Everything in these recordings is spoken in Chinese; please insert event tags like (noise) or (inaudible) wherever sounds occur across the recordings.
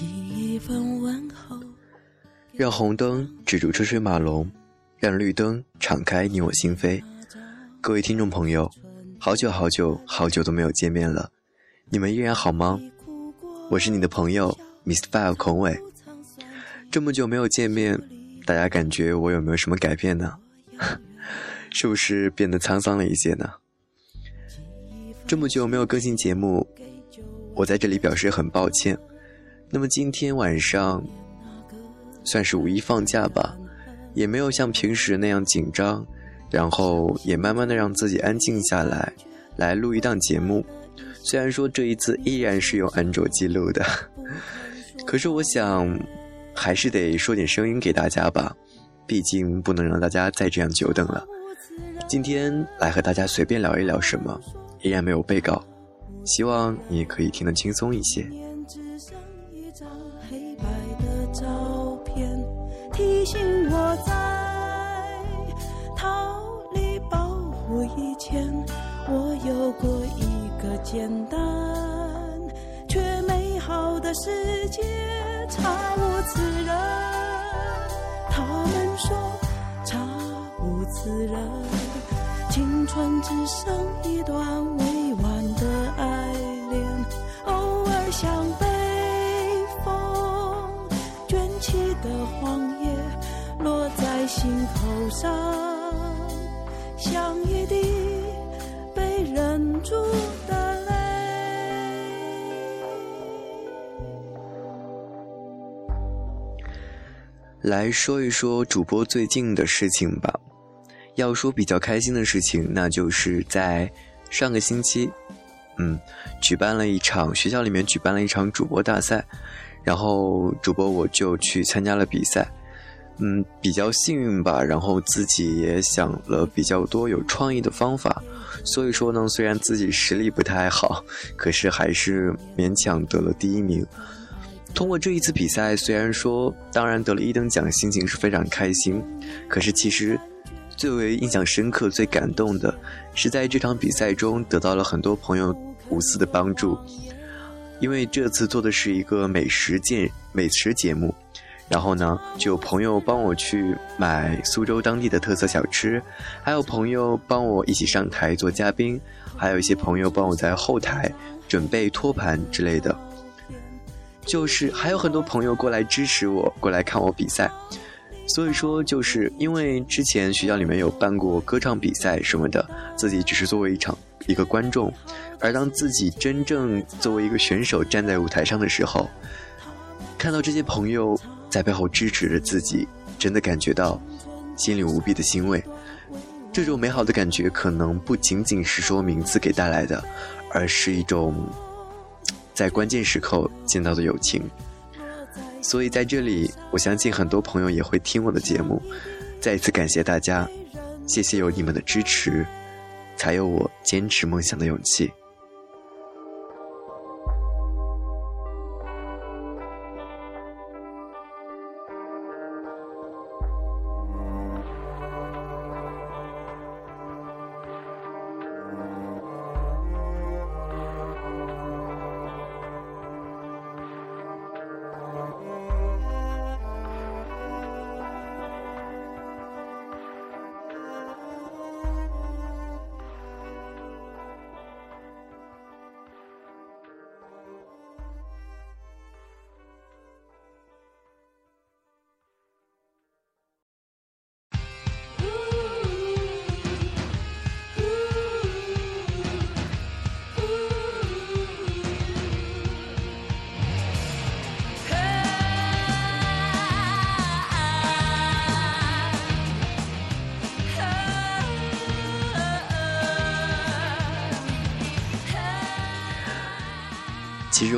一份问候让红灯止住车水马龙，让绿灯敞开你我心扉。各位听众朋友，好久好久好久都没有见面了，你们依然好吗？我是你的朋友 Mr. Five 孔伟。这么久没有见面，大家感觉我有没有什么改变呢？(laughs) 是不是变得沧桑了一些呢？这么久没有更新节目，我在这里表示很抱歉。那么今天晚上算是五一放假吧，也没有像平时那样紧张，然后也慢慢的让自己安静下来，来录一档节目。虽然说这一次依然是用安卓记录的，可是我想还是得说点声音给大家吧，毕竟不能让大家再这样久等了。今天来和大家随便聊一聊什么，依然没有被告，希望你也可以听得轻松一些。醒我在逃离保护以前，我有过一个简单却美好的世界，差无此人。他们说差无此人，青春只剩一段未上，像一滴被忍住的泪。来说一说主播最近的事情吧。要说比较开心的事情，那就是在上个星期，嗯，举办了一场学校里面举办了一场主播大赛，然后主播我就去参加了比赛。嗯，比较幸运吧，然后自己也想了比较多有创意的方法，所以说呢，虽然自己实力不太好，可是还是勉强得了第一名。通过这一次比赛，虽然说当然得了一等奖，心情是非常开心，可是其实最为印象深刻、最感动的是在这场比赛中得到了很多朋友无私的帮助，因为这次做的是一个美食节美食节目。然后呢，就有朋友帮我去买苏州当地的特色小吃，还有朋友帮我一起上台做嘉宾，还有一些朋友帮我在后台准备托盘之类的。就是还有很多朋友过来支持我，过来看我比赛。所以说，就是因为之前学校里面有办过歌唱比赛什么的，自己只是作为一场一个观众，而当自己真正作为一个选手站在舞台上的时候，看到这些朋友。在背后支持着自己，真的感觉到心里无比的欣慰。这种美好的感觉，可能不仅仅是说名字给带来的，而是一种在关键时刻见到的友情。所以在这里，我相信很多朋友也会听我的节目。再一次感谢大家，谢谢有你们的支持，才有我坚持梦想的勇气。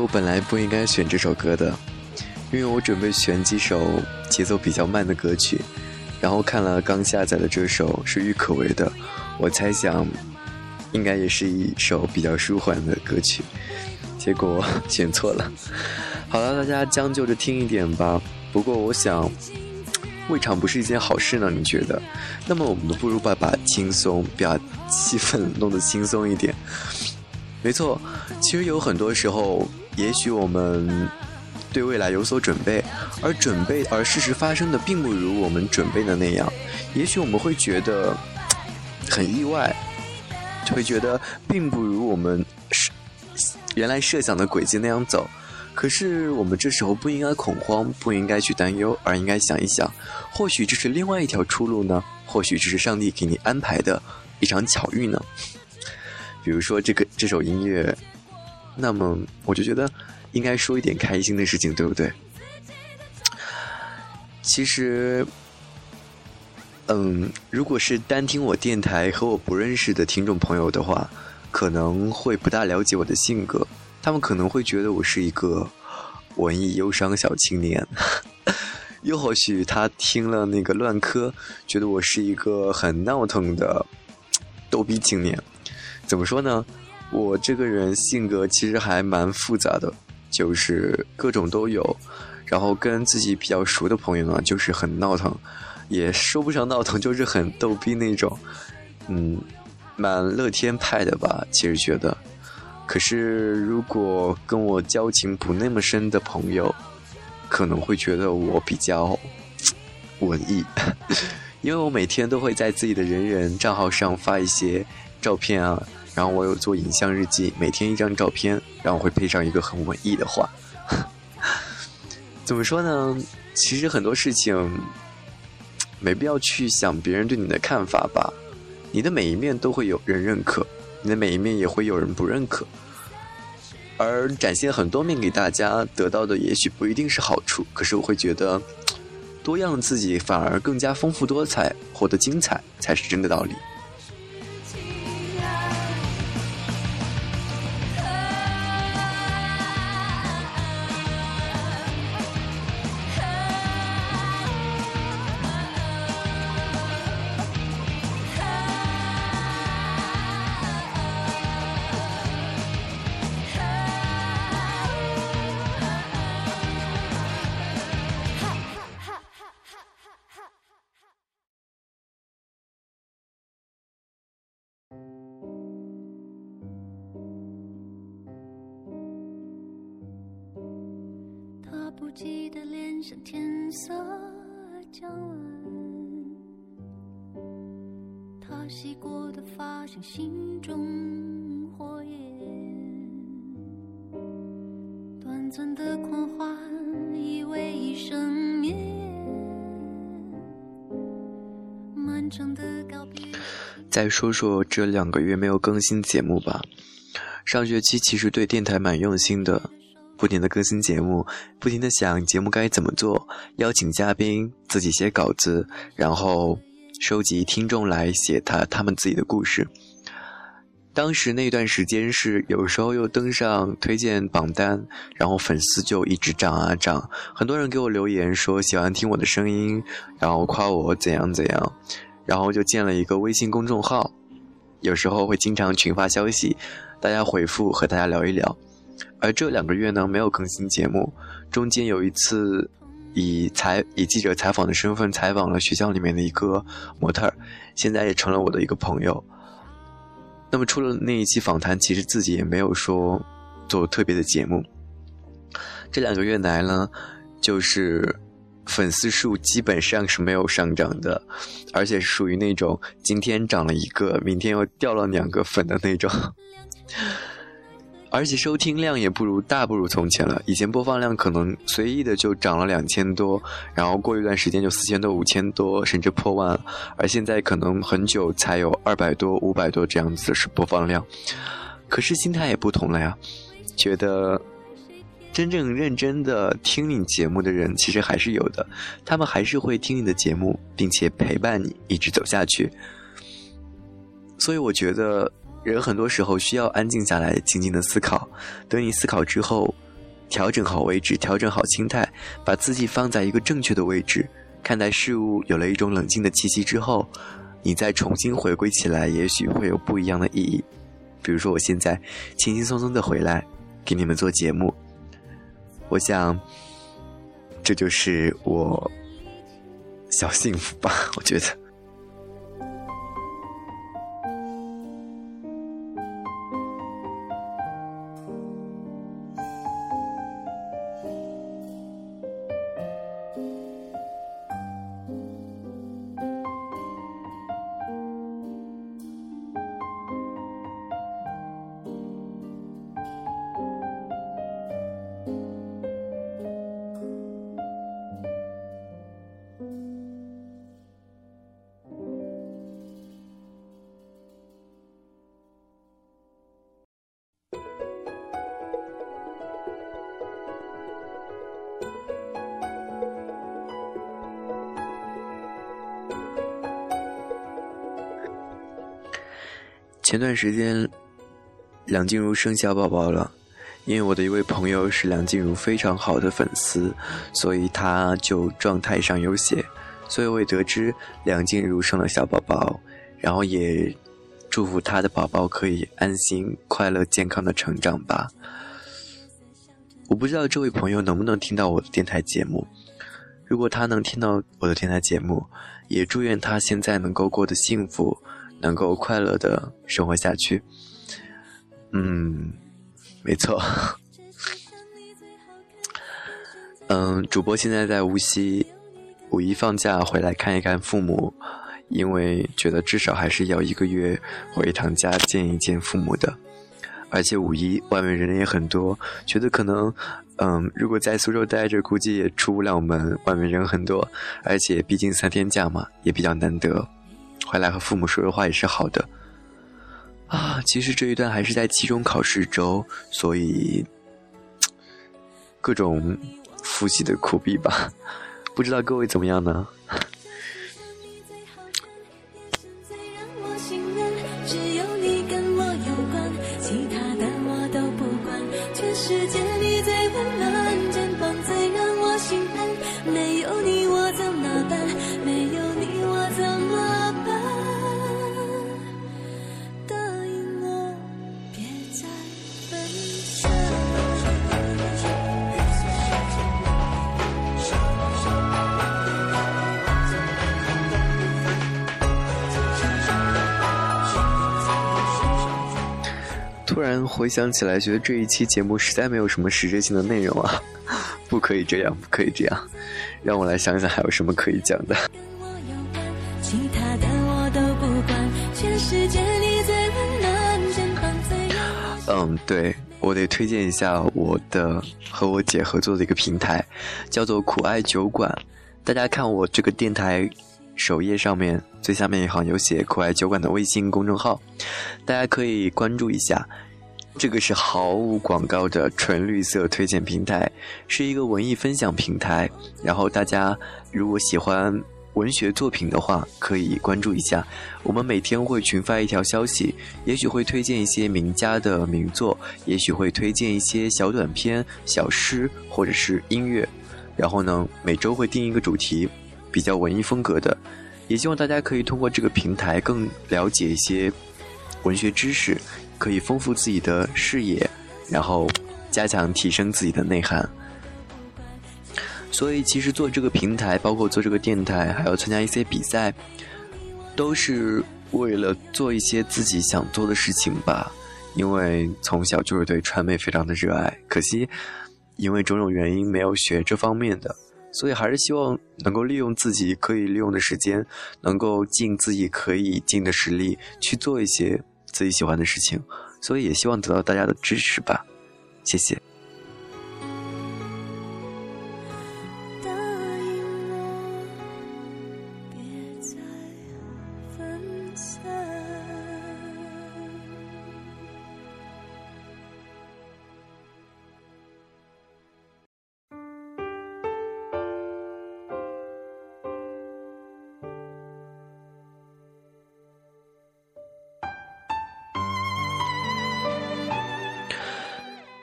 我本来不应该选这首歌的，因为我准备选几首节奏比较慢的歌曲，然后看了刚下载的这首是郁可唯的，我猜想应该也是一首比较舒缓的歌曲，结果选错了。(laughs) 好了，大家将就着听一点吧。不过我想，未尝不是一件好事呢，你觉得？那么我们不如把把轻松，把气氛弄得轻松一点。没错，其实有很多时候，也许我们对未来有所准备，而准备而事实发生的并不如我们准备的那样，也许我们会觉得很意外，会觉得并不如我们设原来设想的轨迹那样走。可是我们这时候不应该恐慌，不应该去担忧，而应该想一想，或许这是另外一条出路呢？或许这是上帝给你安排的一场巧遇呢？比如说这个这首音乐，那么我就觉得应该说一点开心的事情，对不对？其实，嗯，如果是单听我电台和我不认识的听众朋友的话，可能会不大了解我的性格。他们可能会觉得我是一个文艺忧伤小青年，(laughs) 又或许他听了那个乱科，觉得我是一个很闹腾的逗逼青年。怎么说呢？我这个人性格其实还蛮复杂的，就是各种都有。然后跟自己比较熟的朋友呢，就是很闹腾，也说不上闹腾，(laughs) 就是很逗逼那种。嗯，蛮乐天派的吧？其实觉得。可是，如果跟我交情不那么深的朋友，可能会觉得我比较 (tsk) 文艺，(laughs) 因为我每天都会在自己的人人账号上发一些照片啊，然后我有做影像日记，每天一张照片，然后会配上一个很文艺的话。(laughs) 怎么说呢？其实很多事情没必要去想别人对你的看法吧，你的每一面都会有人认可。你的每一面也会有人不认可，而展现很多面给大家，得到的也许不一定是好处。可是我会觉得，多样自己反而更加丰富多彩，活得精彩才是真的道理。记得脸上天色将晚，他洗过的发像心中火焰，短暂的狂欢以为一生绵漫长的告别。再说说这两个月没有更新节目吧。上学期其实对电台蛮用心的。不停的更新节目，不停的想节目该怎么做，邀请嘉宾，自己写稿子，然后收集听众来写他他们自己的故事。当时那段时间是有时候又登上推荐榜单，然后粉丝就一直涨啊涨，很多人给我留言说喜欢听我的声音，然后夸我怎样怎样，然后就建了一个微信公众号，有时候会经常群发消息，大家回复和大家聊一聊。而这两个月呢，没有更新节目。中间有一次，以采以记者采访的身份采访了学校里面的一个模特儿，现在也成了我的一个朋友。那么，除了那一期访谈，其实自己也没有说做特别的节目。这两个月来呢，就是粉丝数基本上是没有上涨的，而且是属于那种今天涨了一个，明天又掉了两个粉的那种。而且收听量也不如大不如从前了。以前播放量可能随意的就涨了两千多，然后过一段时间就四千多、五千多，甚至破万。而现在可能很久才有二百多、五百多这样子是播放量。可是心态也不同了呀，觉得真正认真的听你节目的人其实还是有的，他们还是会听你的节目，并且陪伴你一直走下去。所以我觉得。人很多时候需要安静下来，静静的思考。等你思考之后，调整好位置，调整好心态，把自己放在一个正确的位置，看待事物有了一种冷静的气息之后，你再重新回归起来，也许会有不一样的意义。比如说，我现在轻轻松松的回来给你们做节目，我想这就是我小幸福吧，我觉得。前段时间，梁静茹生小宝宝了，因为我的一位朋友是梁静茹非常好的粉丝，所以他就状态上有写，所以我也得知梁静茹生了小宝宝，然后也祝福她的宝宝可以安心、快乐、健康的成长吧。我不知道这位朋友能不能听到我的电台节目，如果他能听到我的电台节目，也祝愿他现在能够过得幸福。能够快乐的生活下去，嗯，没错。嗯，主播现在在无锡，五一放假回来看一看父母，因为觉得至少还是要一个月回一趟家见一见父母的。而且五一外面人也很多，觉得可能，嗯，如果在苏州待着，估计也出不了门，外面人很多，而且毕竟三天假嘛，也比较难得。回来和父母说说话也是好的，啊，其实这一段还是在期中考试周，所以各种复习的苦逼吧，不知道各位怎么样呢？然回想起来，觉得这一期节目实在没有什么实质性的内容啊！(laughs) 不可以这样，不可以这样，让我来想想还有什么可以讲的。嗯，对，我得推荐一下我的和我姐合作的一个平台，叫做苦爱酒馆。大家看我这个电台首页上面最下面一行有写苦爱酒馆的微信公众号，大家可以关注一下。这个是毫无广告的纯绿色推荐平台，是一个文艺分享平台。然后大家如果喜欢文学作品的话，可以关注一下。我们每天会群发一条消息，也许会推荐一些名家的名作，也许会推荐一些小短篇、小诗或者是音乐。然后呢，每周会定一个主题，比较文艺风格的。也希望大家可以通过这个平台更了解一些文学知识。可以丰富自己的视野，然后加强提升自己的内涵。所以，其实做这个平台，包括做这个电台，还要参加一些比赛，都是为了做一些自己想做的事情吧。因为从小就是对传媒非常的热爱，可惜因为种种原因没有学这方面的，所以还是希望能够利用自己可以利用的时间，能够尽自己可以尽的实力去做一些。自己喜欢的事情，所以也希望得到大家的支持吧，谢谢。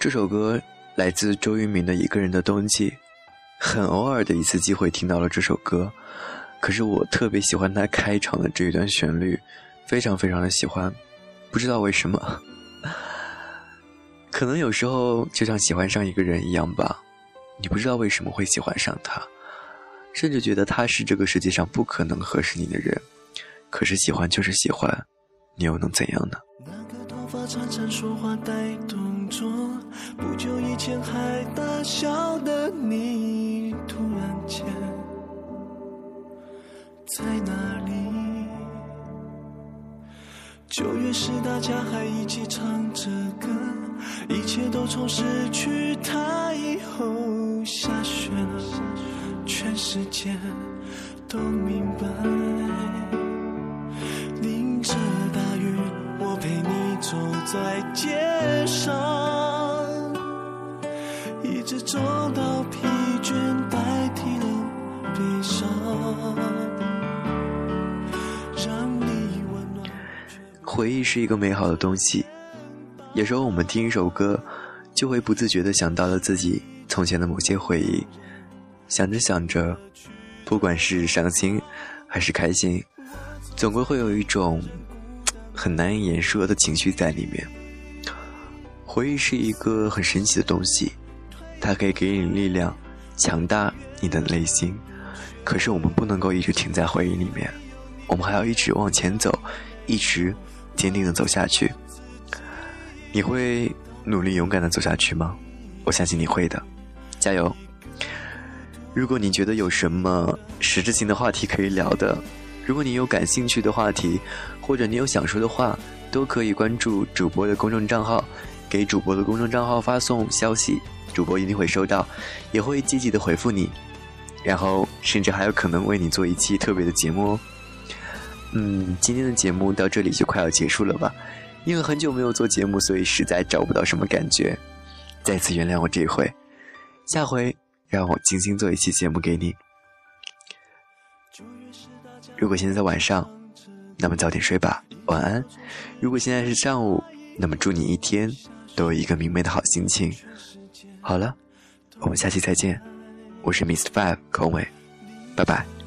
这首歌来自周渝民的《一个人的冬季》，很偶尔的一次机会听到了这首歌，可是我特别喜欢他开场的这一段旋律，非常非常的喜欢，不知道为什么，(laughs) 可能有时候就像喜欢上一个人一样吧，你不知道为什么会喜欢上他，甚至觉得他是这个世界上不可能合适你的人，可是喜欢就是喜欢，你又能怎样呢？那个头发缠缠说话带动作，不久以前还大笑的你，突然间在哪里？九月时大家还一起唱着歌，一切都从失去他以后下雪了，全世界都明白，淋着大雨，我陪你走在街送到疲倦代替了悲伤回忆是一个美好的东西，有时候我们听一首歌，就会不自觉的想到了自己从前的某些回忆，想着想着，不管是伤心还是开心，总归会有一种很难以言说的情绪在里面。回忆是一个很神奇的东西，它可以给你力量，强大你的内心。可是我们不能够一直停在回忆里面，我们还要一直往前走，一直坚定的走下去。你会努力勇敢的走下去吗？我相信你会的，加油！如果你觉得有什么实质性的话题可以聊的，如果你有感兴趣的话题，或者你有想说的话，都可以关注主播的公众账号。给主播的公众账号发送消息，主播一定会收到，也会积极的回复你，然后甚至还有可能为你做一期特别的节目哦。嗯，今天的节目到这里就快要结束了吧？因为很久没有做节目，所以实在找不到什么感觉。再次原谅我这一回，下回让我精心做一期节目给你。如果现在晚上，那么早点睡吧，晚安。如果现在是上午，那么祝你一天。都有一个明媚的好心情。好了，我们下期再见。我是 miss Five 孔伟，拜拜。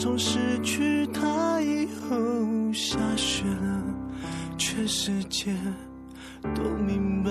从失去他以后，下雪了，全世界都明白。